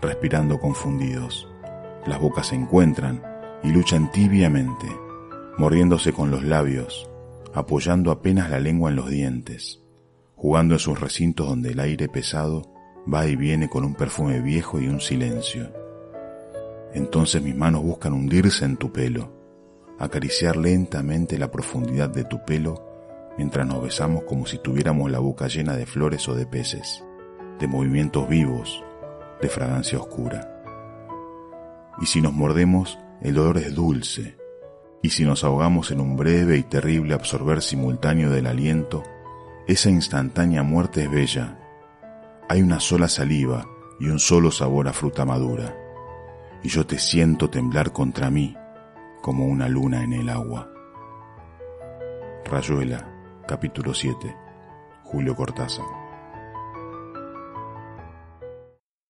respirando confundidos. Las bocas se encuentran y luchan tibiamente, mordiéndose con los labios, apoyando apenas la lengua en los dientes, jugando en sus recintos donde el aire pesado va y viene con un perfume viejo y un silencio. Entonces mis manos buscan hundirse en tu pelo, acariciar lentamente la profundidad de tu pelo mientras nos besamos como si tuviéramos la boca llena de flores o de peces, de movimientos vivos, de fragancia oscura. Y si nos mordemos, el dolor es dulce, y si nos ahogamos en un breve y terrible absorber simultáneo del aliento, esa instantánea muerte es bella. Hay una sola saliva y un solo sabor a fruta madura, y yo te siento temblar contra mí como una luna en el agua. Rayuela, capítulo 7, Julio Cortázar.